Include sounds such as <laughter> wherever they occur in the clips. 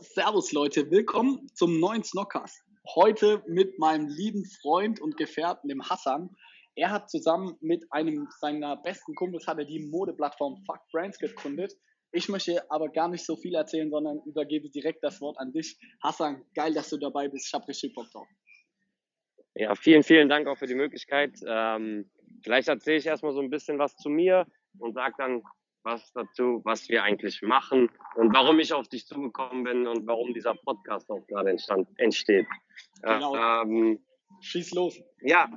servus Leute, willkommen zum neuen Snockcast. Heute mit meinem lieben Freund und Gefährten, dem Hassan. Er hat zusammen mit einem seiner besten Kumpels hat er die Modeplattform Fuck Brands gegründet. Ich möchte aber gar nicht so viel erzählen, sondern übergebe direkt das Wort an dich. Hassan, geil, dass du dabei bist. Ich habe richtig Bock drauf. Ja, vielen, vielen Dank auch für die Möglichkeit. Ähm, vielleicht erzähle ich erstmal so ein bisschen was zu mir und sage dann was dazu, was wir eigentlich machen und warum ich auf dich zugekommen bin und warum dieser Podcast auch gerade entstand, entsteht. Genau. Ähm, Schieß los. Ja,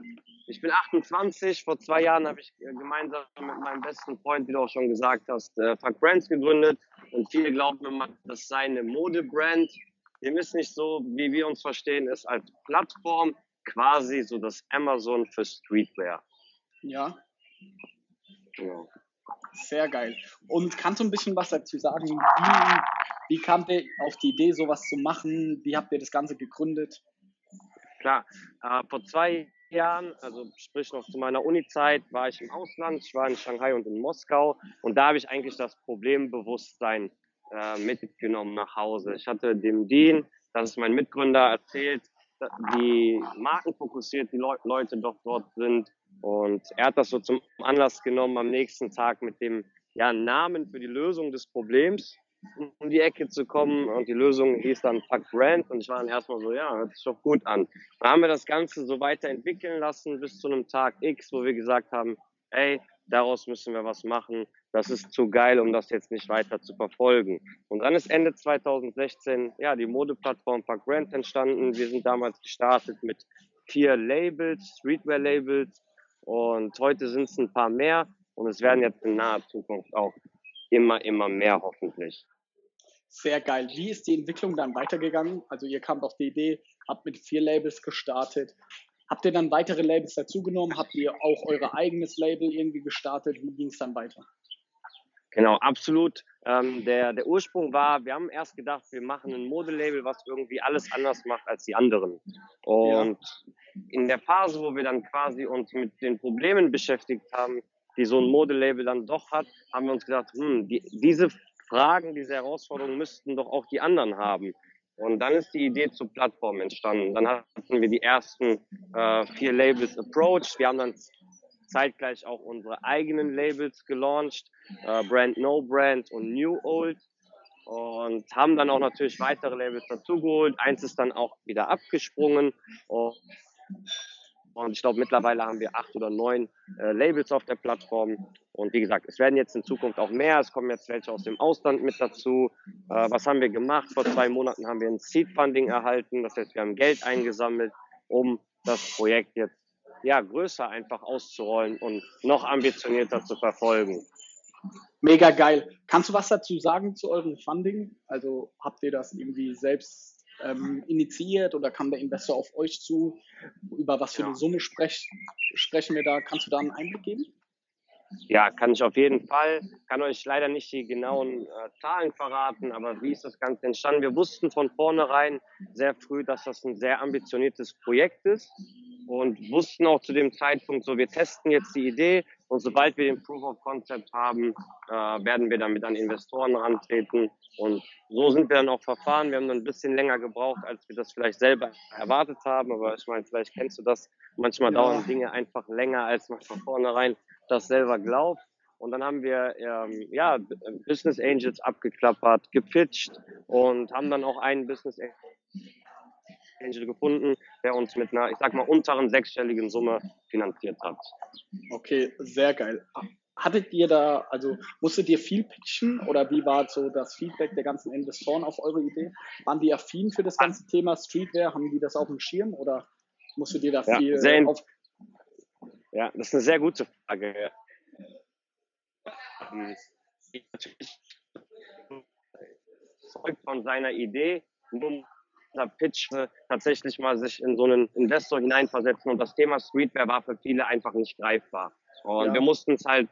ich bin 28. Vor zwei Jahren habe ich äh, gemeinsam mit meinem besten Freund, wie du auch schon gesagt hast, äh, Fuck Brands gegründet. Und viele glauben immer, das sei eine Modebrand. Dem ist nicht so, wie wir uns verstehen, ist als Plattform quasi so das Amazon für Streetwear. Ja. Genau. Sehr geil. Und kannst du ein bisschen was dazu sagen? Wie, wie kamt ihr auf die Idee, sowas zu machen? Wie habt ihr das Ganze gegründet? Klar, äh, vor zwei Jahren, also sprich noch zu meiner Uni-Zeit, war ich im Ausland. Ich war in Shanghai und in Moskau und da habe ich eigentlich das Problembewusstsein äh, mitgenommen nach Hause. Ich hatte dem Dean, das ist mein Mitgründer, erzählt, wie markenfokussiert die Le Leute doch dort sind. Und er hat das so zum Anlass genommen, am nächsten Tag mit dem ja, Namen für die Lösung des Problems um die Ecke zu kommen und die Lösung hieß dann Fuck Brand und ich war dann erstmal so, ja, hört sich doch gut an. Dann haben wir das Ganze so weiterentwickeln lassen bis zu einem Tag X, wo wir gesagt haben, ey, daraus müssen wir was machen. Das ist zu geil, um das jetzt nicht weiter zu verfolgen. Und dann ist Ende 2016 ja die Modeplattform Fuck Brand entstanden. Wir sind damals gestartet mit vier Labels, Streetwear-Labels und heute sind es ein paar mehr und es werden jetzt in naher Zukunft auch immer, immer mehr hoffentlich. Sehr geil. Wie ist die Entwicklung dann weitergegangen? Also ihr kamt auf die Idee, habt mit vier Labels gestartet. Habt ihr dann weitere Labels dazugenommen? Habt ihr auch euer eigenes Label irgendwie gestartet? Wie ging es dann weiter? Genau, absolut. Ähm, der, der Ursprung war, wir haben erst gedacht, wir machen ein Modelabel, was irgendwie alles anders macht als die anderen. Und ja. in der Phase, wo wir dann quasi uns mit den Problemen beschäftigt haben, die so ein Modelabel dann doch hat, haben wir uns gedacht, hm, die, diese Fragen, diese Herausforderungen müssten doch auch die anderen haben. Und dann ist die Idee zur Plattform entstanden. Dann hatten wir die ersten äh, vier Labels approached. Wir haben dann zeitgleich auch unsere eigenen Labels gelauncht, äh, Brand No Brand und New Old. Und haben dann auch natürlich weitere Labels dazugeholt. Eins ist dann auch wieder abgesprungen. Und ich glaube, mittlerweile haben wir acht oder neun äh, Labels auf der Plattform. Und wie gesagt, es werden jetzt in Zukunft auch mehr. Es kommen jetzt welche aus dem Ausland mit dazu. Äh, was haben wir gemacht? Vor zwei Monaten haben wir ein Seed Funding erhalten. Das heißt, wir haben Geld eingesammelt, um das Projekt jetzt ja, größer einfach auszurollen und noch ambitionierter zu verfolgen. Mega geil. Kannst du was dazu sagen zu eurem Funding? Also habt ihr das irgendwie selbst ähm, initiiert oder kam der Investor auf euch zu? Über was für eine Summe sprech, sprechen wir da? Kannst du da einen Einblick geben? Ja, kann ich auf jeden Fall. Kann euch leider nicht die genauen äh, Zahlen verraten, aber wie ist das Ganze entstanden? Wir wussten von vornherein sehr früh, dass das ein sehr ambitioniertes Projekt ist und wussten auch zu dem Zeitpunkt so, wir testen jetzt die Idee und sobald wir den Proof of Concept haben, äh, werden wir dann mit an Investoren rantreten und so sind wir dann auch verfahren. Wir haben dann ein bisschen länger gebraucht, als wir das vielleicht selber erwartet haben, aber ich meine, vielleicht kennst du das. Manchmal ja. dauern Dinge einfach länger, als man von vornherein das selber glaubt. Und dann haben wir ähm, ja, Business Angels abgeklappert, gepitcht und haben dann auch einen Business Angel gefunden, der uns mit einer, ich sag mal, unteren sechsstelligen Summe finanziert hat. Okay, sehr geil. Hattet ihr da, also musstet ihr viel pitchen oder wie war so das Feedback der ganzen Investoren auf eure Idee? Waren die affin für das ganze Thema Streetwear? Haben die das auf dem Schirm oder musstet ihr da ja, viel auf? Ja, das ist eine sehr gute Frage. Natürlich von seiner Idee, nur Pitch tatsächlich mal sich in so einen Investor hineinversetzen und das Thema Streetwear war für viele einfach nicht greifbar. Und ja. wir mussten es halt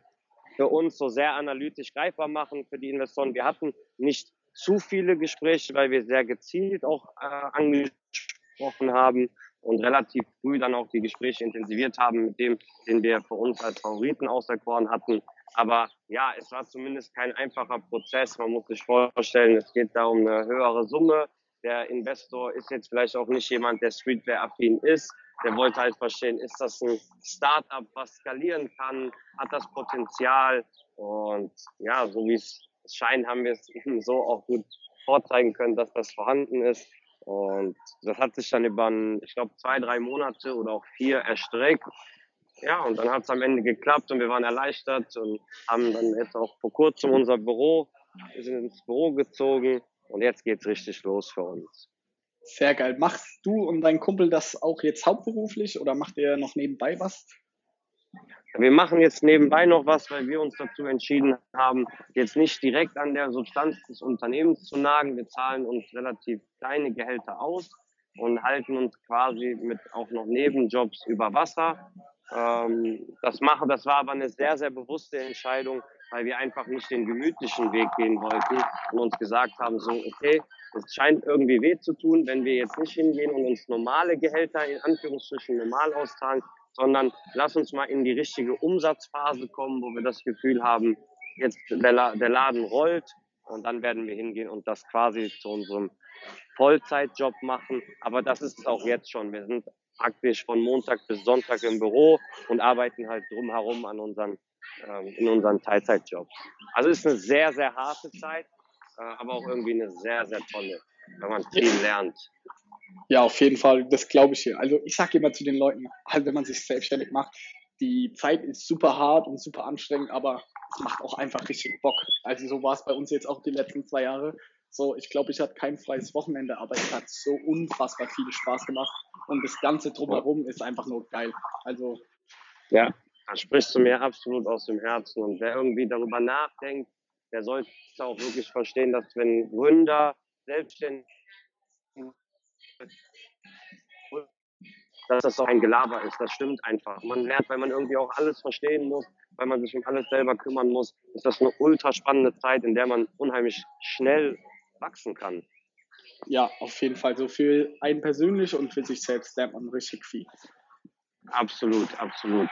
für uns so sehr analytisch greifbar machen für die Investoren. Wir hatten nicht zu viele Gespräche, weil wir sehr gezielt auch äh, angesprochen haben und relativ früh dann auch die Gespräche intensiviert haben mit dem, den wir für uns als Favoriten auserkoren hatten. Aber ja, es war zumindest kein einfacher Prozess. Man muss sich vorstellen, es geht da um eine höhere Summe. Der Investor ist jetzt vielleicht auch nicht jemand, der Streetwear-affin ist. Der wollte halt verstehen, ist das ein Startup, was skalieren kann? Hat das Potenzial? Und ja, so wie es scheint, haben wir es <laughs> eben so auch gut vorzeigen können, dass das vorhanden ist. Und das hat sich dann über, ich glaube, zwei, drei Monate oder auch vier erstreckt. Ja, und dann hat es am Ende geklappt und wir waren erleichtert und haben dann jetzt auch vor kurzem unser Büro, wir sind ins Büro gezogen und jetzt geht's richtig los für uns. Sehr geil. Machst du und dein Kumpel das auch jetzt hauptberuflich oder macht ihr noch nebenbei was? Wir machen jetzt nebenbei noch was, weil wir uns dazu entschieden haben, jetzt nicht direkt an der Substanz des Unternehmens zu nagen. Wir zahlen uns relativ kleine Gehälter aus und halten uns quasi mit auch noch Nebenjobs über Wasser. Ähm, das mache, das war aber eine sehr, sehr bewusste Entscheidung, weil wir einfach nicht den gemütlichen Weg gehen wollten und uns gesagt haben, so, okay, es scheint irgendwie weh zu tun, wenn wir jetzt nicht hingehen und uns normale Gehälter in Anführungsstrichen normal auszahlen, sondern lass uns mal in die richtige Umsatzphase kommen, wo wir das Gefühl haben, jetzt der, der Laden rollt und dann werden wir hingehen und das quasi zu unserem Vollzeitjob machen. Aber das ist es auch jetzt schon. Wir sind praktisch von Montag bis Sonntag im Büro und arbeiten halt drumherum an unseren, in unseren Teilzeitjobs. Also es ist eine sehr, sehr harte Zeit, äh, aber auch irgendwie eine sehr, sehr tolle, wenn man viel lernt. Ja, auf jeden Fall, das glaube ich hier. Also ich sage immer zu den Leuten, halt, wenn man sich selbstständig macht, die Zeit ist super hart und super anstrengend, aber es macht auch einfach richtig Bock. Also so war es bei uns jetzt auch die letzten zwei Jahre. So, ich glaube, ich hatte kein freies Wochenende, aber es hat so unfassbar viel Spaß gemacht und das Ganze drumherum ist einfach nur geil. Also ja, da sprichst du mir absolut aus dem Herzen und wer irgendwie darüber nachdenkt, der sollte auch wirklich verstehen, dass wenn Gründer selbstständig dass das auch ein Gelaber ist. Das stimmt einfach. Man lernt, weil man irgendwie auch alles verstehen muss, weil man sich um alles selber kümmern muss, ist das eine ultra spannende Zeit, in der man unheimlich schnell wachsen kann. Ja, auf jeden Fall. So für einen persönlich und für sich selbst lernt man richtig viel. Absolut, absolut.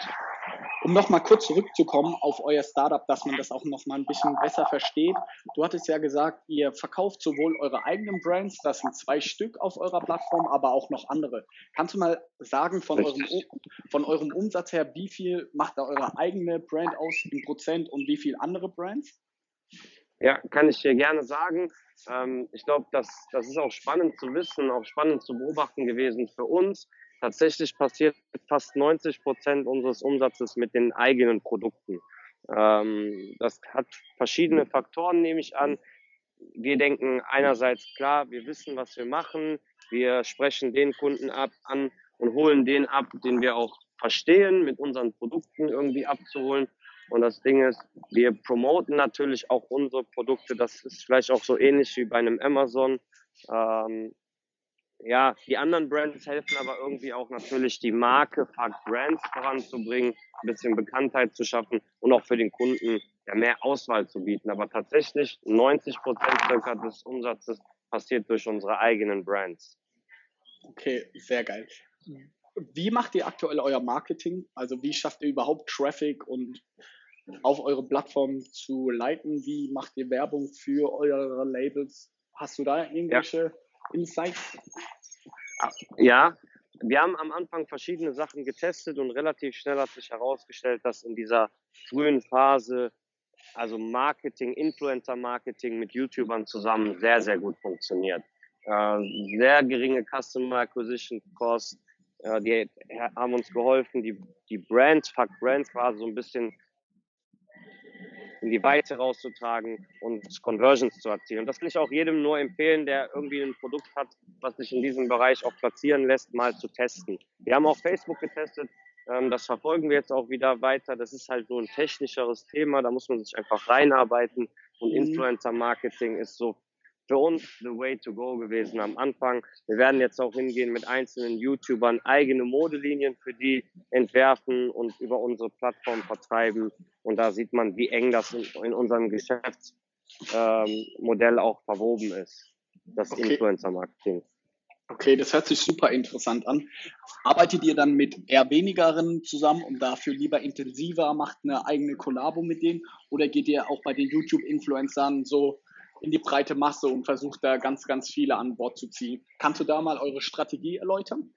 Um nochmal kurz zurückzukommen auf euer Startup, dass man das auch nochmal ein bisschen besser versteht. Du hattest ja gesagt, ihr verkauft sowohl eure eigenen Brands, das sind zwei Stück auf eurer Plattform, aber auch noch andere. Kannst du mal sagen von eurem, von eurem Umsatz her, wie viel macht da eure eigene Brand aus in Prozent und wie viel andere Brands? Ja, kann ich dir gerne sagen. Ähm, ich glaube, das, das ist auch spannend zu wissen, auch spannend zu beobachten gewesen für uns. Tatsächlich passiert fast 90 Prozent unseres Umsatzes mit den eigenen Produkten. Ähm, das hat verschiedene Faktoren, nehme ich an. Wir denken einerseits klar, wir wissen, was wir machen. Wir sprechen den Kunden ab an und holen den ab, den wir auch verstehen, mit unseren Produkten irgendwie abzuholen. Und das Ding ist, wir promoten natürlich auch unsere Produkte. Das ist vielleicht auch so ähnlich wie bei einem Amazon. Ähm, ja, die anderen Brands helfen aber irgendwie auch natürlich die Marke Fuck Brands voranzubringen, ein bisschen Bekanntheit zu schaffen und auch für den Kunden ja, mehr Auswahl zu bieten. Aber tatsächlich 90 Prozent circa des Umsatzes passiert durch unsere eigenen Brands. Okay, sehr geil. Wie macht ihr aktuell euer Marketing? Also wie schafft ihr überhaupt Traffic und auf eure Plattform zu leiten? Wie macht ihr Werbung für eure Labels? Hast du da irgendwelche ja. Insights? Ja, wir haben am Anfang verschiedene Sachen getestet und relativ schnell hat sich herausgestellt, dass in dieser frühen Phase also Marketing, Influencer-Marketing mit YouTubern zusammen sehr, sehr gut funktioniert. Äh, sehr geringe Customer Acquisition Cost. Äh, die haben uns geholfen, die, die Brands, Fuck Brands quasi so ein bisschen in die Weite rauszutragen und Conversions zu erzielen. Und das kann ich auch jedem nur empfehlen, der irgendwie ein Produkt hat, was sich in diesem Bereich auch platzieren lässt, mal zu testen. Wir haben auch Facebook getestet. Ähm, das verfolgen wir jetzt auch wieder weiter. Das ist halt nur ein technischeres Thema. Da muss man sich einfach reinarbeiten. Und mhm. Influencer-Marketing ist so für uns the way to go gewesen am Anfang. Wir werden jetzt auch hingehen mit einzelnen YouTubern eigene Modelinien für die entwerfen und über unsere Plattform vertreiben. Und da sieht man, wie eng das in, in unserem Geschäftsmodell ähm, auch verwoben ist, das okay. Influencer-Marketing. Okay, das hört sich super interessant an. Arbeitet ihr dann mit eher wenigeren zusammen und dafür lieber intensiver, macht eine eigene Kollabo mit denen? Oder geht ihr auch bei den YouTube-Influencern so in die breite Masse und versucht da ganz, ganz viele an Bord zu ziehen? Kannst du da mal eure Strategie erläutern?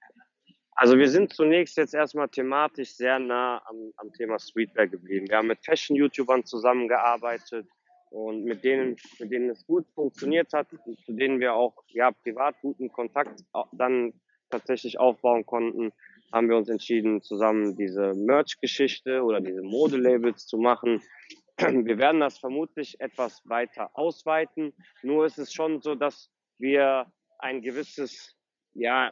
Also wir sind zunächst jetzt erstmal thematisch sehr nah am, am Thema Streetwear geblieben. Wir haben mit Fashion-YouTubern zusammengearbeitet, und mit denen, mit denen es gut funktioniert hat, zu denen wir auch ja privat guten Kontakt dann tatsächlich aufbauen konnten, haben wir uns entschieden, zusammen diese Merch-Geschichte oder diese Modelabels zu machen. <clears throat> Wir werden das vermutlich etwas weiter ausweiten. Nur ist es schon so, dass wir ein gewisses, ja,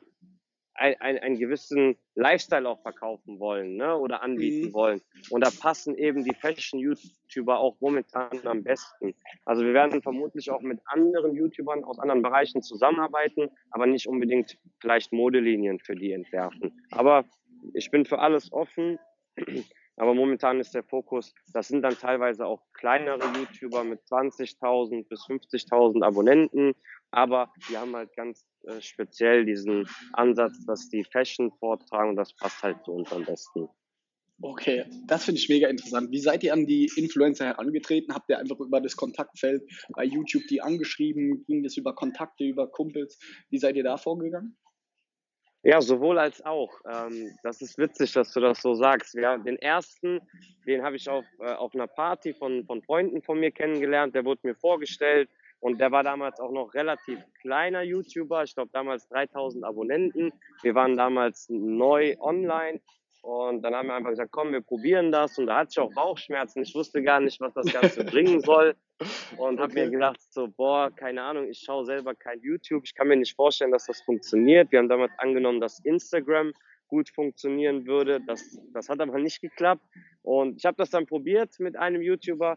ein, ein, einen gewissen Lifestyle auch verkaufen wollen ne, oder anbieten mhm. wollen. Und da passen eben die Fashion-YouTuber auch momentan am besten. Also wir werden vermutlich auch mit anderen YouTubern aus anderen Bereichen zusammenarbeiten, aber nicht unbedingt vielleicht Modelinien für die entwerfen. Aber ich bin für alles offen. Aber momentan ist der Fokus, das sind dann teilweise auch kleinere YouTuber mit 20.000 bis 50.000 Abonnenten, aber die haben halt ganz äh, speziell diesen Ansatz, dass die Fashion vortragen und das passt halt zu uns am besten. Okay, das finde ich mega interessant. Wie seid ihr an die Influencer herangetreten? Habt ihr einfach über das Kontaktfeld bei YouTube die angeschrieben? Ging das über Kontakte, über Kumpels? Wie seid ihr da vorgegangen? Ja, sowohl als auch. Ähm, das ist witzig, dass du das so sagst. Ja, den ersten, den habe ich auf, äh, auf einer Party von, von Freunden von mir kennengelernt. Der wurde mir vorgestellt und der war damals auch noch relativ kleiner YouTuber. Ich glaube damals 3000 Abonnenten. Wir waren damals neu online und dann haben wir einfach gesagt, komm, wir probieren das. Und da hatte ich auch Bauchschmerzen. Ich wusste gar nicht, was das Ganze bringen <laughs> soll. Und okay. habe mir gedacht, so, boah, keine Ahnung, ich schaue selber kein YouTube. Ich kann mir nicht vorstellen, dass das funktioniert. Wir haben damals angenommen, dass Instagram gut funktionieren würde. Das, das hat aber nicht geklappt. Und ich habe das dann probiert mit einem YouTuber.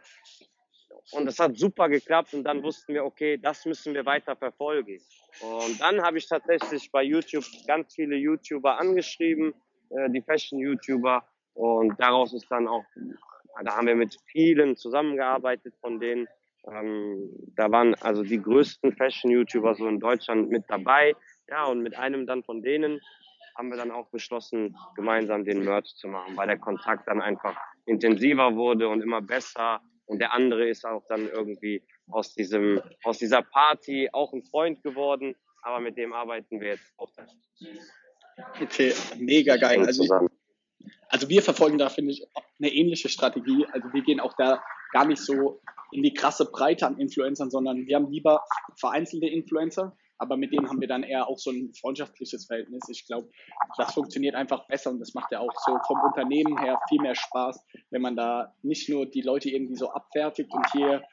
Und das hat super geklappt. Und dann wussten wir, okay, das müssen wir weiter verfolgen. Und dann habe ich tatsächlich bei YouTube ganz viele YouTuber angeschrieben äh, die Fashion-YouTuber. Und daraus ist dann auch, da haben wir mit vielen zusammengearbeitet von denen. Ähm, da waren also die größten Fashion-YouTuber so in Deutschland mit dabei. Ja, und mit einem dann von denen haben wir dann auch beschlossen, gemeinsam den Merch zu machen, weil der Kontakt dann einfach intensiver wurde und immer besser. Und der andere ist auch dann irgendwie aus diesem, aus dieser Party auch ein Freund geworden. Aber mit dem arbeiten wir jetzt auch. Okay, mega geil. Also, also wir verfolgen da, finde ich, eine ähnliche Strategie. Also wir gehen auch da gar nicht so in die krasse Breite an Influencern, sondern wir haben lieber vereinzelte Influencer, aber mit denen haben wir dann eher auch so ein freundschaftliches Verhältnis. Ich glaube, das funktioniert einfach besser und das macht ja auch so vom Unternehmen her viel mehr Spaß, wenn man da nicht nur die Leute irgendwie so abfertigt und hier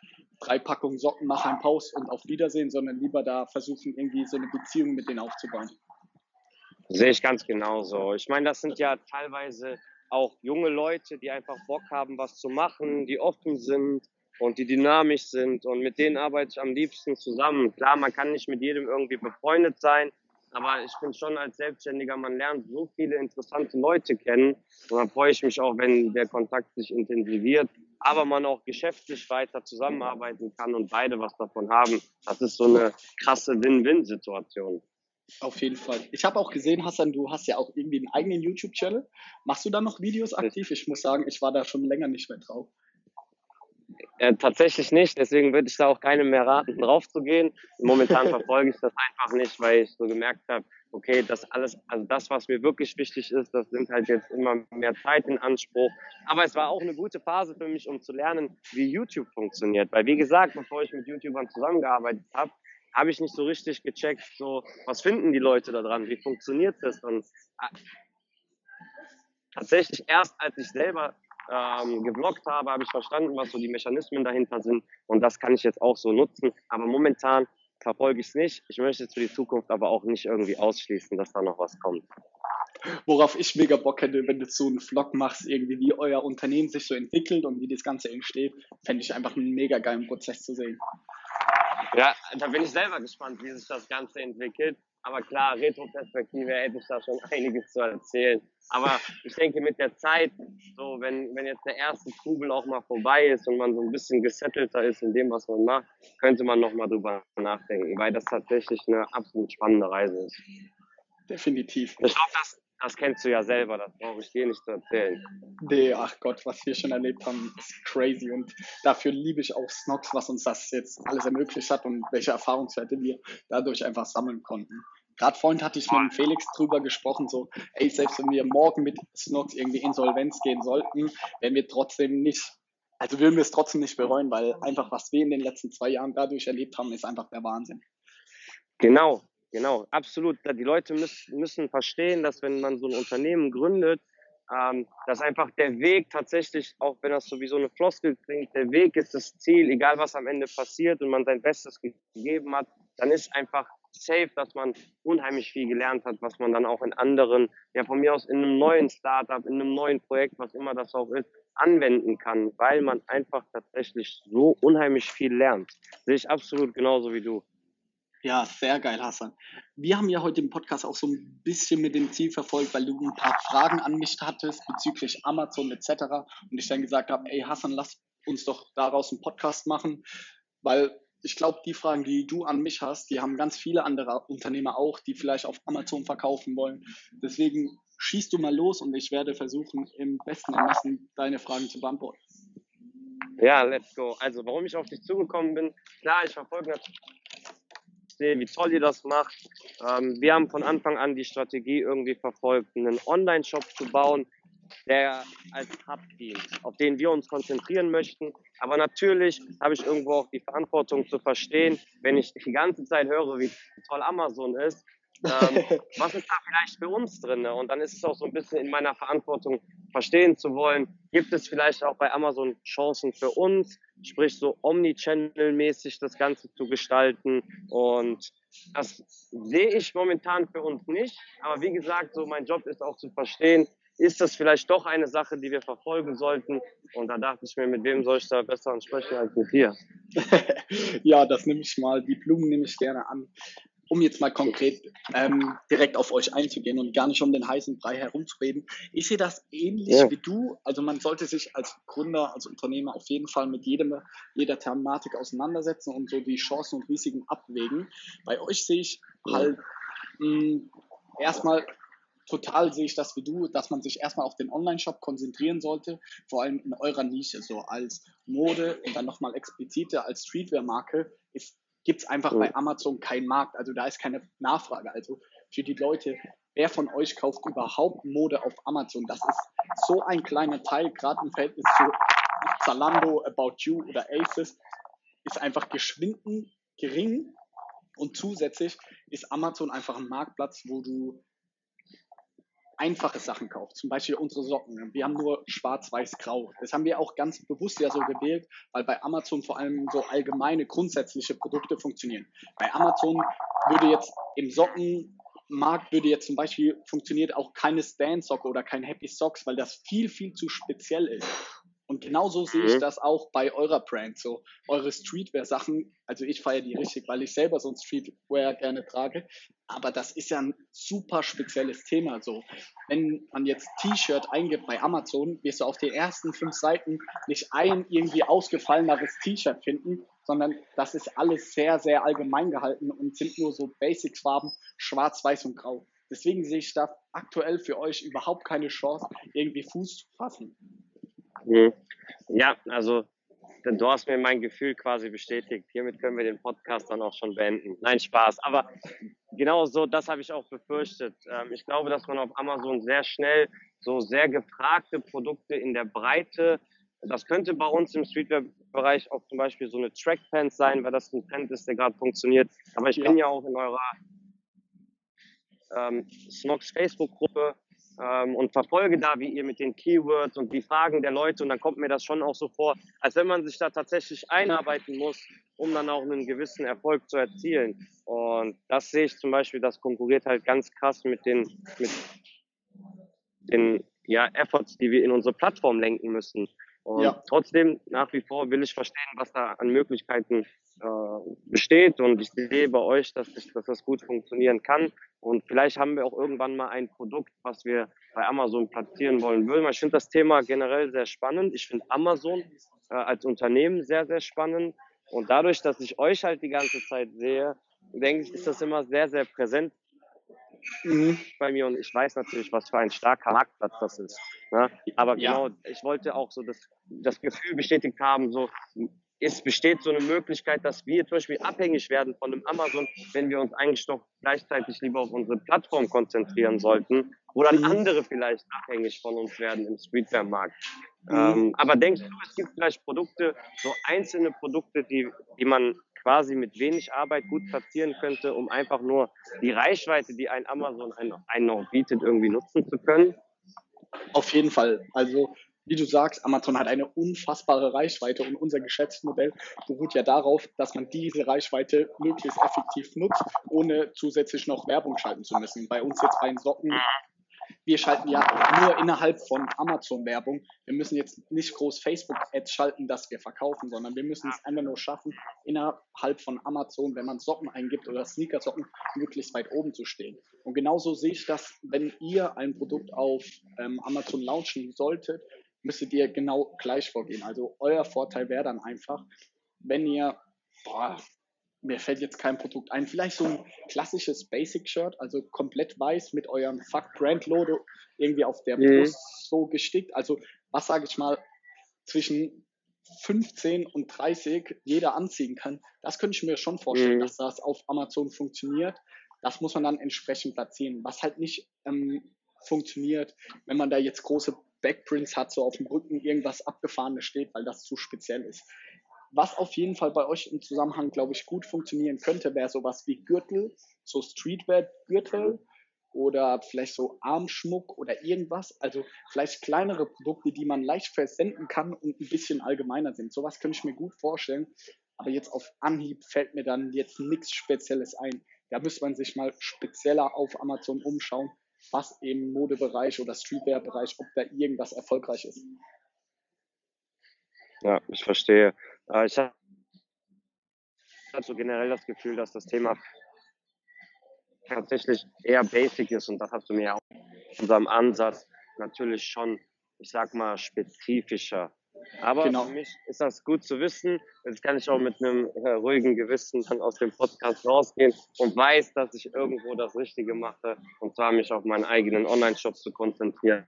drei Packungen Socken, mach ein Post und auf Wiedersehen, sondern lieber da versuchen, irgendwie so eine Beziehung mit denen aufzubauen. Sehe ich ganz genauso. Ich meine, das sind ja teilweise auch junge Leute, die einfach Bock haben, was zu machen, die offen sind und die dynamisch sind. Und mit denen arbeite ich am liebsten zusammen. Klar, man kann nicht mit jedem irgendwie befreundet sein, aber ich finde schon als Selbstständiger, man lernt so viele interessante Leute kennen. Und dann freue ich mich auch, wenn der Kontakt sich intensiviert, aber man auch geschäftlich weiter zusammenarbeiten kann und beide was davon haben. Das ist so eine krasse Win-Win-Situation. Auf jeden Fall. Ich habe auch gesehen, Hassan, du hast ja auch irgendwie einen eigenen YouTube-Channel. Machst du da noch Videos aktiv? Ich muss sagen, ich war da schon länger nicht mehr drauf. Äh, tatsächlich nicht, deswegen würde ich da auch keinem mehr raten, drauf zu gehen. Momentan <laughs> verfolge ich das einfach nicht, weil ich so gemerkt habe, okay, das alles, also das, was mir wirklich wichtig ist, das nimmt halt jetzt immer mehr Zeit in Anspruch. Aber es war auch eine gute Phase für mich, um zu lernen, wie YouTube funktioniert. Weil wie gesagt, bevor ich mit YouTubern zusammengearbeitet habe, habe ich nicht so richtig gecheckt, so, was finden die Leute da dran, wie funktioniert das? Und äh, tatsächlich erst, als ich selber ähm, geblockt habe, habe ich verstanden, was so die Mechanismen dahinter sind. Und das kann ich jetzt auch so nutzen. Aber momentan verfolge ich es nicht. Ich möchte es für die Zukunft aber auch nicht irgendwie ausschließen, dass da noch was kommt. Worauf ich mega Bock hätte, wenn du so einen Vlog machst, irgendwie wie euer Unternehmen sich so entwickelt und wie das Ganze entsteht, fände ich einfach einen mega geilen Prozess zu sehen. Ja, da bin ich selber gespannt, wie sich das Ganze entwickelt. Aber klar, Retro-Perspektive hätte ich da schon <laughs> einiges zu erzählen. Aber ich denke, mit der Zeit, so wenn, wenn jetzt der erste Trubel auch mal vorbei ist und man so ein bisschen gesettelter ist in dem, was man macht, könnte man nochmal drüber nachdenken, weil das tatsächlich eine absolut spannende Reise ist. Definitiv. Ich glaube, das, das kennst du ja selber, das brauche ich dir nicht zu erzählen. Nee, ach Gott, was wir schon erlebt haben, ist crazy. Und dafür liebe ich auch Snox, was uns das jetzt alles ermöglicht hat und welche Erfahrungswerte wir dadurch einfach sammeln konnten. Gerade vorhin hatte ich mit dem Felix drüber gesprochen, so, ey, selbst wenn wir morgen mit Snox irgendwie Insolvenz gehen sollten, werden wir trotzdem nicht, also würden wir es trotzdem nicht bereuen, weil einfach was wir in den letzten zwei Jahren dadurch erlebt haben, ist einfach der Wahnsinn. Genau, Genau, absolut. Die Leute müssen, müssen verstehen, dass wenn man so ein Unternehmen gründet, ähm, dass einfach der Weg tatsächlich, auch wenn das sowieso eine Floskel klingt, der Weg ist das Ziel, egal was am Ende passiert und man sein Bestes gegeben hat, dann ist einfach safe, dass man unheimlich viel gelernt hat, was man dann auch in anderen, ja von mir aus in einem neuen Startup, in einem neuen Projekt, was immer das auch ist, anwenden kann, weil man einfach tatsächlich so unheimlich viel lernt. Sehe ich absolut genauso wie du. Ja, sehr geil, Hassan. Wir haben ja heute im Podcast auch so ein bisschen mit dem Ziel verfolgt, weil du ein paar Fragen an mich hattest bezüglich Amazon etc. Und ich dann gesagt habe, ey Hassan, lass uns doch daraus einen Podcast machen, weil ich glaube, die Fragen, die du an mich hast, die haben ganz viele andere Unternehmer auch, die vielleicht auf Amazon verkaufen wollen. Deswegen schießt du mal los und ich werde versuchen, im besten Ermessen deine Fragen zu beantworten. Ja, let's go. Also, warum ich auf dich zugekommen bin, klar, ich verfolge natürlich sehe, wie toll ihr das macht. Ähm, wir haben von Anfang an die Strategie irgendwie verfolgt, einen Online-Shop zu bauen, der als Hub dient, auf den wir uns konzentrieren möchten. Aber natürlich habe ich irgendwo auch die Verantwortung zu verstehen, wenn ich die ganze Zeit höre, wie toll Amazon ist, ähm, <laughs> was ist da vielleicht für uns drin? Und dann ist es auch so ein bisschen in meiner Verantwortung, verstehen zu wollen, gibt es vielleicht auch bei Amazon Chancen für uns, sprich so Omnichannel-mäßig das Ganze zu gestalten. Und das sehe ich momentan für uns nicht. Aber wie gesagt, so mein Job ist auch zu verstehen, ist das vielleicht doch eine Sache, die wir verfolgen sollten? Und da dachte ich mir, mit wem soll ich da besser ansprechen als mit dir? <laughs> ja, das nehme ich mal, die Blumen nehme ich gerne an um jetzt mal konkret ähm, direkt auf euch einzugehen und gar nicht um den heißen Brei herumzureden. Ich sehe das ähnlich ja. wie du. Also man sollte sich als Gründer, als Unternehmer auf jeden Fall mit jedem, jeder Thematik auseinandersetzen und so die Chancen und Risiken abwägen. Bei euch sehe ich halt mh, hm, erstmal total sehe ich das wie du, dass man sich erstmal auf den Online-Shop konzentrieren sollte, vor allem in eurer Nische, so als Mode und dann nochmal expliziter als Streetwear-Marke ist gibt es einfach bei Amazon keinen Markt. Also da ist keine Nachfrage. Also für die Leute, wer von euch kauft überhaupt Mode auf Amazon? Das ist so ein kleiner Teil, gerade im Verhältnis zu Zalando, About You oder Aces, ist einfach geschwinden gering. Und zusätzlich ist Amazon einfach ein Marktplatz, wo du einfache Sachen kauft. Zum Beispiel unsere Socken. Wir haben nur schwarz-weiß-grau. Das haben wir auch ganz bewusst ja so gewählt, weil bei Amazon vor allem so allgemeine, grundsätzliche Produkte funktionieren. Bei Amazon würde jetzt im Sockenmarkt würde jetzt zum Beispiel funktioniert auch keine Stand-Socke oder kein Happy Socks, weil das viel, viel zu speziell ist. Und genauso sehe ich mhm. das auch bei eurer Brand. So, eure Streetwear-Sachen, also ich feiere die richtig, weil ich selber so ein Streetwear gerne trage. Aber das ist ja ein super spezielles Thema. So, wenn man jetzt T-Shirt eingibt bei Amazon, wirst du auf den ersten fünf Seiten nicht ein irgendwie ausgefalleneres T-Shirt finden, sondern das ist alles sehr, sehr allgemein gehalten und sind nur so Basics-Farben, schwarz, weiß und grau. Deswegen sehe ich da aktuell für euch überhaupt keine Chance, irgendwie Fuß zu fassen. Mhm. Ja, also du hast mir mein Gefühl quasi bestätigt. Hiermit können wir den Podcast dann auch schon beenden. Nein, Spaß. Aber genau so, das habe ich auch befürchtet. Ähm, ich glaube, dass man auf Amazon sehr schnell so sehr gefragte Produkte in der Breite, das könnte bei uns im Streetwear-Bereich auch zum Beispiel so eine Trackpants sein, weil das ein Trend ist, der gerade funktioniert. Aber ich ja. bin ja auch in eurer ähm, Snox Facebook-Gruppe ähm, und verfolge da, wie ihr mit den Keywords und die Fragen der Leute und dann kommt mir das schon auch so vor, als wenn man sich da tatsächlich einarbeiten muss, um dann auch einen gewissen Erfolg zu erzielen. Und das sehe ich zum Beispiel, das konkurriert halt ganz krass mit den, mit den ja, Efforts, die wir in unsere Plattform lenken müssen. Und ja. trotzdem, nach wie vor will ich verstehen, was da an Möglichkeiten äh, besteht und ich sehe bei euch, dass, ich, dass das gut funktionieren kann. Und vielleicht haben wir auch irgendwann mal ein Produkt, was wir bei Amazon platzieren wollen würden. Ich finde das Thema generell sehr spannend. Ich finde Amazon äh, als Unternehmen sehr, sehr spannend. Und dadurch, dass ich euch halt die ganze Zeit sehe, denke ich, ist das immer sehr, sehr präsent mhm. bei mir und ich weiß natürlich, was für ein starker Marktplatz das ist. Ne? Aber ja. genau, ich wollte auch so das, das Gefühl bestätigt haben, so es besteht so eine Möglichkeit, dass wir zum Beispiel abhängig werden von dem Amazon, wenn wir uns eigentlich doch gleichzeitig lieber auf unsere Plattform konzentrieren sollten, wo dann mhm. andere vielleicht abhängig von uns werden im Streetwear-Markt. Mhm. Ähm, aber denkst du, es gibt vielleicht Produkte, so einzelne Produkte, die, die man quasi mit wenig Arbeit gut platzieren könnte, um einfach nur die Reichweite, die ein Amazon einen noch bietet, irgendwie nutzen zu können? Auf jeden Fall. Also wie du sagst, Amazon hat eine unfassbare Reichweite und unser Geschäftsmodell beruht ja darauf, dass man diese Reichweite möglichst effektiv nutzt, ohne zusätzlich noch Werbung schalten zu müssen. Bei uns jetzt bei den Socken wir schalten ja nur innerhalb von Amazon Werbung. Wir müssen jetzt nicht groß Facebook Ads schalten, dass wir verkaufen, sondern wir müssen es einfach nur schaffen, innerhalb von Amazon, wenn man Socken eingibt oder Sneaker-Socken, möglichst weit oben zu stehen. Und genauso sehe ich das, wenn ihr ein Produkt auf ähm, Amazon launchen solltet, müsstet ihr genau gleich vorgehen. Also euer Vorteil wäre dann einfach, wenn ihr boah, mir fällt jetzt kein Produkt ein. Vielleicht so ein klassisches Basic-Shirt, also komplett weiß mit eurem Fuck Brand Logo irgendwie auf der mhm. Brust so gestickt. Also was sage ich mal zwischen 15 und 30 jeder anziehen kann. Das könnte ich mir schon vorstellen, mhm. dass das auf Amazon funktioniert. Das muss man dann entsprechend platzieren. Was halt nicht ähm, funktioniert, wenn man da jetzt große Backprints hat, so auf dem Rücken irgendwas abgefahrenes steht, weil das zu speziell ist. Was auf jeden Fall bei euch im Zusammenhang, glaube ich, gut funktionieren könnte, wäre sowas wie Gürtel, so Streetwear-Gürtel oder vielleicht so Armschmuck oder irgendwas. Also vielleicht kleinere Produkte, die man leicht versenden kann und ein bisschen allgemeiner sind. Sowas könnte ich mir gut vorstellen. Aber jetzt auf Anhieb fällt mir dann jetzt nichts Spezielles ein. Da müsste man sich mal spezieller auf Amazon umschauen, was im Modebereich oder Streetwear-Bereich, ob da irgendwas erfolgreich ist. Ja, ich verstehe. Äh, ich habe so generell das Gefühl, dass das Thema tatsächlich eher basic ist und das hast du mir auch in unserem Ansatz natürlich schon, ich sag mal, spezifischer. Aber genau. für mich ist das gut zu wissen. Jetzt kann ich auch mit einem äh, ruhigen Gewissen dann aus dem Podcast rausgehen und weiß, dass ich irgendwo das Richtige mache und zwar mich auf meinen eigenen Online-Shop zu konzentrieren.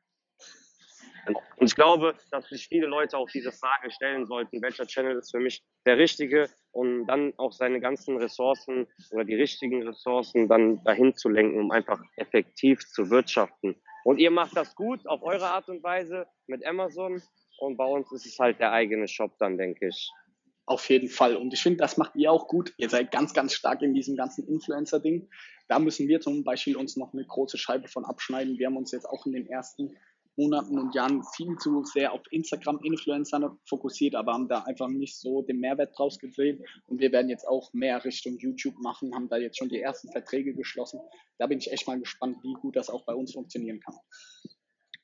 Und ich glaube, dass sich viele Leute auch diese Frage stellen sollten, welcher Channel ist für mich der richtige, um dann auch seine ganzen Ressourcen oder die richtigen Ressourcen dann dahin zu lenken, um einfach effektiv zu wirtschaften. Und ihr macht das gut auf eure Art und Weise mit Amazon und bei uns ist es halt der eigene Shop dann, denke ich. Auf jeden Fall. Und ich finde, das macht ihr auch gut. Ihr seid ganz, ganz stark in diesem ganzen Influencer-Ding. Da müssen wir zum Beispiel uns noch eine große Scheibe von abschneiden. Wir haben uns jetzt auch in den ersten Monaten und Jahren viel zu sehr auf Instagram-Influencer fokussiert, aber haben da einfach nicht so den Mehrwert draus gesehen. Und wir werden jetzt auch mehr Richtung YouTube machen, haben da jetzt schon die ersten Verträge geschlossen. Da bin ich echt mal gespannt, wie gut das auch bei uns funktionieren kann.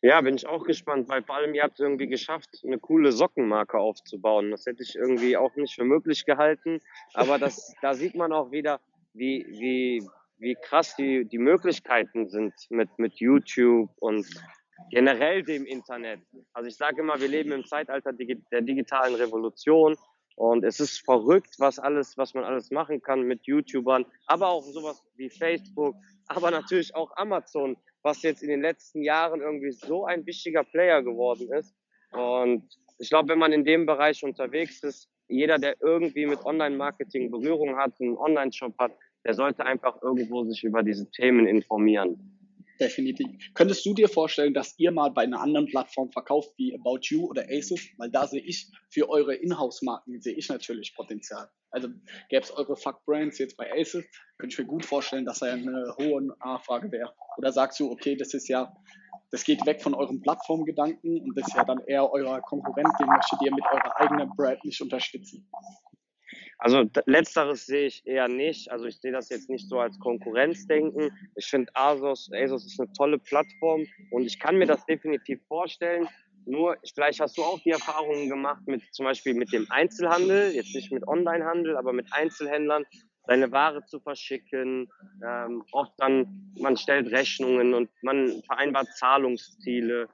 Ja, bin ich auch gespannt, weil vor allem ihr habt es irgendwie geschafft, eine coole Sockenmarke aufzubauen. Das hätte ich irgendwie auch nicht für möglich gehalten. Aber das, <laughs> da sieht man auch wieder, wie, wie, wie krass die, die Möglichkeiten sind mit, mit YouTube und generell dem Internet. Also ich sage immer, wir leben im Zeitalter der digitalen Revolution und es ist verrückt, was alles, was man alles machen kann mit YouTubern, aber auch sowas wie Facebook, <laughs> aber natürlich auch Amazon, was jetzt in den letzten Jahren irgendwie so ein wichtiger Player geworden ist. Und ich glaube, wenn man in dem Bereich unterwegs ist, jeder, der irgendwie mit Online-Marketing Berührung hat, einen Online-Shop hat, der sollte einfach irgendwo sich über diese Themen informieren. Definitiv. Könntest du dir vorstellen, dass ihr mal bei einer anderen Plattform verkauft wie About You oder Asus? Weil da sehe ich für eure Inhouse-Marken sehe ich natürlich Potenzial. Also gäbe es eure Fuck-Brands jetzt bei Asus, könnte ich mir gut vorstellen, dass da eine hohe Nachfrage wäre. Oder sagst du, okay, das ist ja, das geht weg von eurem Plattformgedanken und das ist ja dann eher euer Konkurrent, den möchtet ihr mit eurer eigenen Brand nicht unterstützen? Also letzteres sehe ich eher nicht. Also ich sehe das jetzt nicht so als Konkurrenzdenken. Ich finde Asos, Asos ist eine tolle Plattform und ich kann mir das definitiv vorstellen, nur, vielleicht hast du auch die Erfahrungen gemacht mit zum Beispiel mit dem Einzelhandel, jetzt nicht mit Onlinehandel, aber mit Einzelhändlern, seine Ware zu verschicken. Ähm, oft dann, man stellt Rechnungen und man vereinbart Zahlungsziele.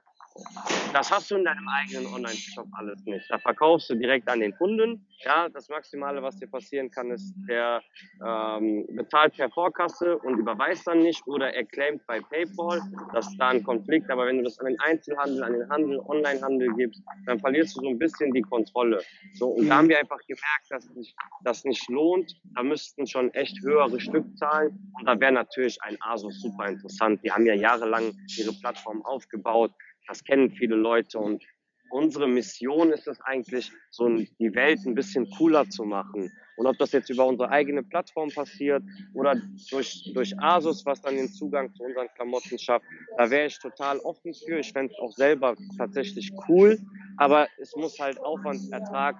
Das hast du in deinem eigenen Online-Shop alles nicht. Da verkaufst du direkt an den Kunden. Ja, das Maximale, was dir passieren kann, ist, der ähm, bezahlt per Vorkasse und überweist dann nicht oder er claimt bei PayPal. Das ist da ein Konflikt. Aber wenn du das an den Einzelhandel, an den Handel, Online-Handel gibst, dann verlierst du so ein bisschen die Kontrolle. So, und da haben wir einfach gemerkt, dass sich das nicht lohnt. Da müssten schon echt höhere Stückzahlen. Und da wäre natürlich ein Asus super interessant. Die haben ja jahrelang ihre Plattform aufgebaut das kennen viele Leute und unsere Mission ist es eigentlich, so die Welt ein bisschen cooler zu machen. Und ob das jetzt über unsere eigene Plattform passiert oder durch, durch Asus, was dann den Zugang zu unseren Klamotten schafft, da wäre ich total offen für. Ich fände es auch selber tatsächlich cool, aber es muss halt Aufwand, Ertrag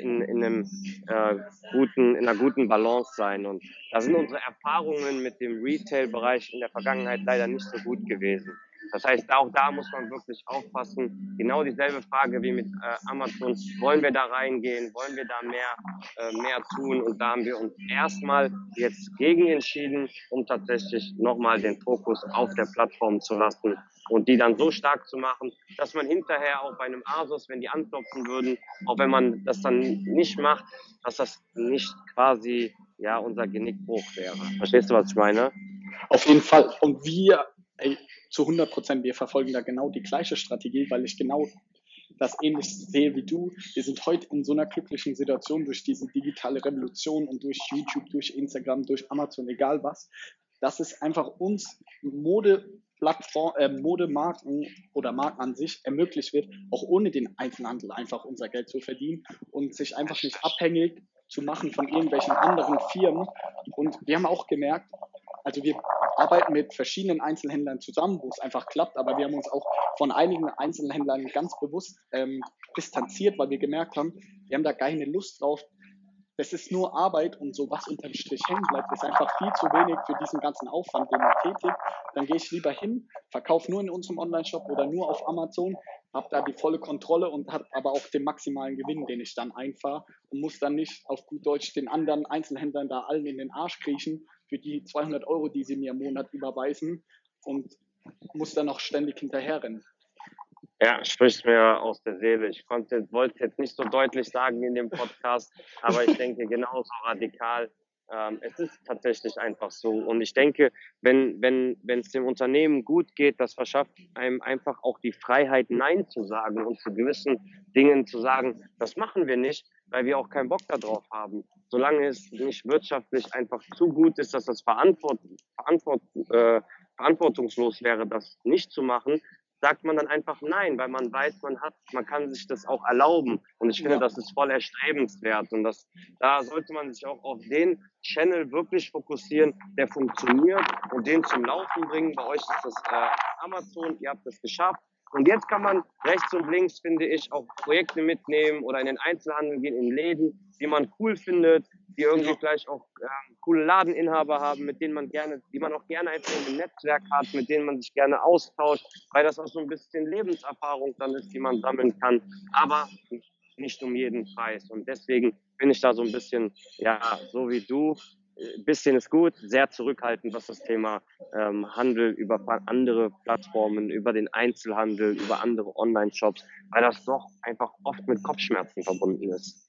in, in, einem, äh, guten, in einer guten Balance sein. Und da sind unsere Erfahrungen mit dem Retail-Bereich in der Vergangenheit leider nicht so gut gewesen. Das heißt, auch da muss man wirklich aufpassen. Genau dieselbe Frage wie mit äh, Amazon. Wollen wir da reingehen? Wollen wir da mehr, äh, mehr tun? Und da haben wir uns erstmal jetzt gegen entschieden, um tatsächlich nochmal den Fokus auf der Plattform zu lassen und die dann so stark zu machen, dass man hinterher auch bei einem Asus, wenn die anklopfen würden, auch wenn man das dann nicht macht, dass das nicht quasi ja unser Genickbruch wäre. Verstehst du, was ich meine? Auf jeden Fall. Und wir ey, zu 100 Prozent, wir verfolgen da genau die gleiche Strategie, weil ich genau das ähnlich sehe wie du. Wir sind heute in so einer glücklichen Situation durch diese digitale Revolution und durch YouTube, durch Instagram, durch Amazon, egal was, dass es einfach uns Modeplattform, äh, Modemarken oder Marken an sich ermöglicht wird, auch ohne den Einzelhandel einfach unser Geld zu verdienen und sich einfach nicht abhängig zu machen von irgendwelchen anderen Firmen. Und wir haben auch gemerkt, also wir arbeiten mit verschiedenen Einzelhändlern zusammen, wo es einfach klappt, aber wir haben uns auch von einigen Einzelhändlern ganz bewusst ähm, distanziert, weil wir gemerkt haben, wir haben da keine Lust drauf. Das ist nur Arbeit und so was unterm Strich hängen bleibt, ist einfach viel zu wenig für diesen ganzen Aufwand, den man tätigt. Dann gehe ich lieber hin, verkaufe nur in unserem Online-Shop oder nur auf Amazon, habe da die volle Kontrolle und habe aber auch den maximalen Gewinn, den ich dann einfahre und muss dann nicht auf gut Deutsch den anderen Einzelhändlern da allen in den Arsch kriechen für die 200 Euro, die sie mir im Monat überweisen und muss dann noch ständig hinterherrennen. Ja, spricht mir aus der Seele. Ich konnte, wollte jetzt nicht so deutlich sagen in dem Podcast, aber ich denke <laughs> genauso radikal. Ähm, es ist tatsächlich einfach so. Und ich denke, wenn, wenn, wenn es dem Unternehmen gut geht, das verschafft einem einfach auch die Freiheit, Nein zu sagen und zu gewissen Dingen zu sagen, das machen wir nicht, weil wir auch keinen Bock darauf haben. Solange es nicht wirtschaftlich einfach zu gut ist, dass das verantwort, verantwort, äh, verantwortungslos wäre, das nicht zu machen, sagt man dann einfach nein, weil man weiß, man hat, man kann sich das auch erlauben. Und ich finde, ja. das ist voll erstrebenswert. Und das, da sollte man sich auch auf den Channel wirklich fokussieren, der funktioniert und den zum Laufen bringen. Bei euch ist das äh, Amazon, ihr habt das geschafft. Und jetzt kann man rechts und links, finde ich, auch Projekte mitnehmen oder in den Einzelhandel gehen, in Läden, die man cool findet, die irgendwie vielleicht auch ähm, coole Ladeninhaber haben, mit denen man gerne, die man auch gerne einfach im Netzwerk hat, mit denen man sich gerne austauscht, weil das auch so ein bisschen Lebenserfahrung dann ist, die man sammeln kann, aber nicht um jeden Preis. Und deswegen bin ich da so ein bisschen, ja, so wie du, bisschen ist gut, sehr zurückhaltend, was das Thema ähm, Handel über andere Plattformen, über den Einzelhandel, über andere Online-Shops, weil das doch einfach oft mit Kopfschmerzen verbunden ist.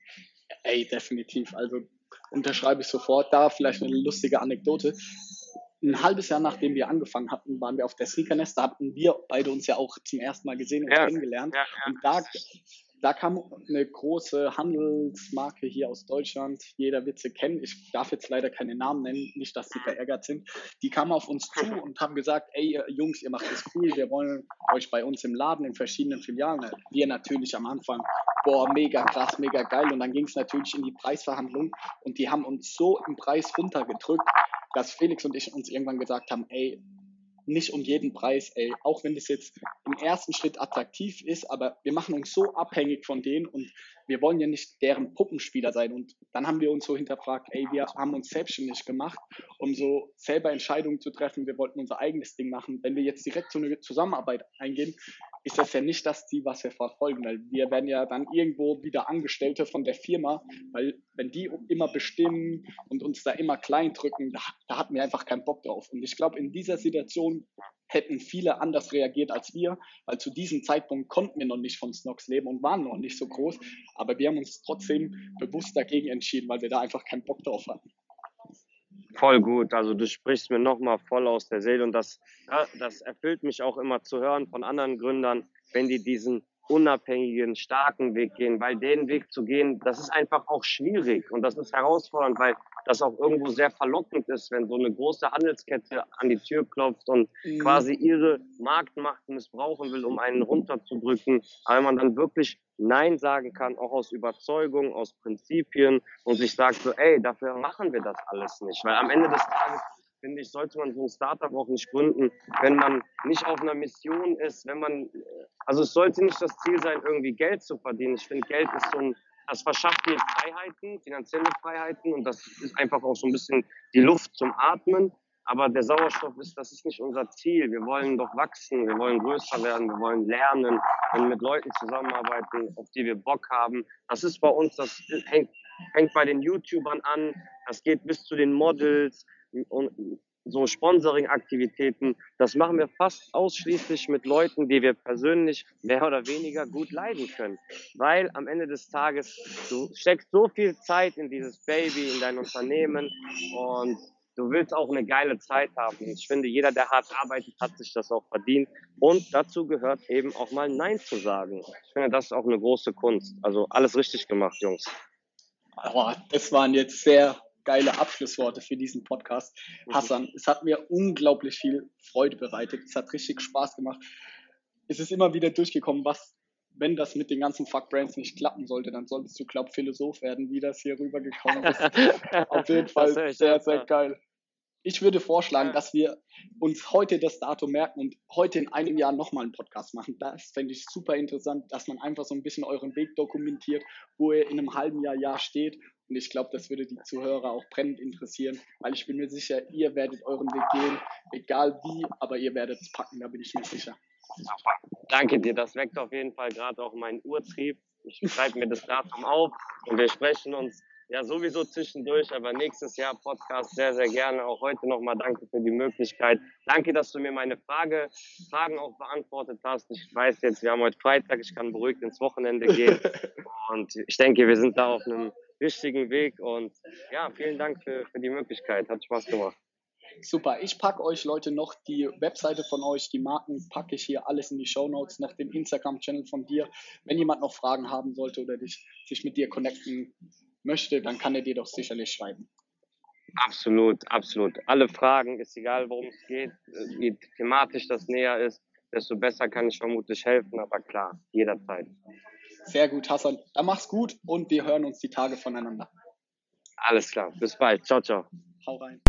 Ey, definitiv. Also unterschreibe ich sofort. Da vielleicht eine lustige Anekdote. Ein halbes Jahr nachdem wir angefangen hatten, waren wir auf der Sneakernest. Da hatten wir beide uns ja auch zum ersten Mal gesehen und ja, kennengelernt. Ja, ja. Und da da kam eine große Handelsmarke hier aus Deutschland, jeder wird sie kennen, ich darf jetzt leider keine Namen nennen, nicht, dass sie verärgert sind, die kamen auf uns zu und haben gesagt, ey Jungs, ihr macht das cool, wir wollen euch bei uns im Laden in verschiedenen Filialen. Wir natürlich am Anfang, boah, mega krass, mega geil. Und dann ging es natürlich in die Preisverhandlung. Und die haben uns so im Preis runtergedrückt, dass Felix und ich uns irgendwann gesagt haben, ey, nicht um jeden Preis, ey, auch wenn das jetzt im ersten Schritt attraktiv ist, aber wir machen uns so abhängig von denen und wir wollen ja nicht deren Puppenspieler sein. Und dann haben wir uns so hinterfragt, ey, wir haben uns selbstständig gemacht, um so selber Entscheidungen zu treffen. Wir wollten unser eigenes Ding machen. Wenn wir jetzt direkt so eine Zusammenarbeit eingehen, ist das ja nicht das Ziel, was wir verfolgen, weil wir werden ja dann irgendwo wieder Angestellte von der Firma, weil wenn die immer bestimmen und uns da immer klein drücken, da, da hatten wir einfach keinen Bock drauf. Und ich glaube, in dieser Situation hätten viele anders reagiert als wir, weil zu diesem Zeitpunkt konnten wir noch nicht von Snox leben und waren noch nicht so groß, aber wir haben uns trotzdem bewusst dagegen entschieden, weil wir da einfach keinen Bock drauf hatten. Voll gut. Also du sprichst mir nochmal voll aus der Seele und das, das erfüllt mich auch immer zu hören von anderen Gründern, wenn die diesen unabhängigen, starken Weg gehen, weil den Weg zu gehen, das ist einfach auch schwierig und das ist herausfordernd, weil das auch irgendwo sehr verlockend ist, wenn so eine große Handelskette an die Tür klopft und mhm. quasi ihre Marktmacht missbrauchen will, um einen runterzudrücken, weil man dann wirklich Nein sagen kann, auch aus Überzeugung, aus Prinzipien und sich sagt so, ey, dafür machen wir das alles nicht, weil am Ende des Tages finde ich, sollte man so ein Startup auch nicht gründen, wenn man nicht auf einer Mission ist, wenn man, also es sollte nicht das Ziel sein, irgendwie Geld zu verdienen. Ich finde, Geld ist so ein, das verschafft dir Freiheiten, finanzielle Freiheiten und das ist einfach auch so ein bisschen die Luft zum Atmen. Aber der Sauerstoff ist, das ist nicht unser Ziel. Wir wollen doch wachsen, wir wollen größer werden, wir wollen lernen, und mit Leuten zusammenarbeiten, auf die wir Bock haben. Das ist bei uns, das hängt, hängt bei den YouTubern an, das geht bis zu den Models, und so Sponsoring-Aktivitäten, das machen wir fast ausschließlich mit Leuten, die wir persönlich mehr oder weniger gut leiden können. Weil am Ende des Tages, du steckst so viel Zeit in dieses Baby, in dein Unternehmen und du willst auch eine geile Zeit haben. Ich finde, jeder, der hart arbeitet, hat sich das auch verdient. Und dazu gehört eben auch mal Nein zu sagen. Ich finde, das ist auch eine große Kunst. Also alles richtig gemacht, Jungs. Oh, das waren jetzt sehr geile Abschlussworte für diesen Podcast. Hassan, es hat mir unglaublich viel Freude bereitet. Es hat richtig Spaß gemacht. Es ist immer wieder durchgekommen, was, wenn das mit den ganzen Fuck Brands nicht klappen sollte, dann solltest du, glaub, Philosoph werden, wie das hier rübergekommen ist. <laughs> Auf jeden Fall sehr, sehr geil. Ich würde vorschlagen, dass wir uns heute das Datum merken und heute in einem Jahr nochmal einen Podcast machen. Das fände ich super interessant, dass man einfach so ein bisschen euren Weg dokumentiert, wo ihr in einem halben Jahr, Jahr steht und ich glaube, das würde die Zuhörer auch brennend interessieren, weil ich bin mir sicher, ihr werdet euren Weg gehen, egal wie, aber ihr werdet es packen, da bin ich mir sicher. Danke dir, das weckt auf jeden Fall gerade auch meinen Urtrieb. Ich schreibe mir das Datum auf und wir sprechen uns ja sowieso zwischendurch, aber nächstes Jahr Podcast sehr, sehr gerne. Auch heute nochmal danke für die Möglichkeit. Danke, dass du mir meine Frage, Fragen auch beantwortet hast. Ich weiß jetzt, wir haben heute Freitag, ich kann beruhigt ins Wochenende gehen. <laughs> Und ich denke, wir sind da auf einem richtigen Weg. Und ja, vielen Dank für, für die Möglichkeit. Hat Spaß gemacht. Super. Ich packe euch Leute noch die Webseite von euch, die Marken packe ich hier alles in die Show Notes, noch den Instagram-Channel von dir. Wenn jemand noch Fragen haben sollte oder dich, sich mit dir connecten möchte, dann kann er dir doch sicherlich schreiben. Absolut, absolut. Alle Fragen, ist egal, worum es geht, wie thematisch das näher ist, desto besser kann ich vermutlich helfen, aber klar, jederzeit. Sehr gut, Hassan. Dann mach's gut und wir hören uns die Tage voneinander. Alles klar. Bis bald. Ciao, ciao. Hau rein.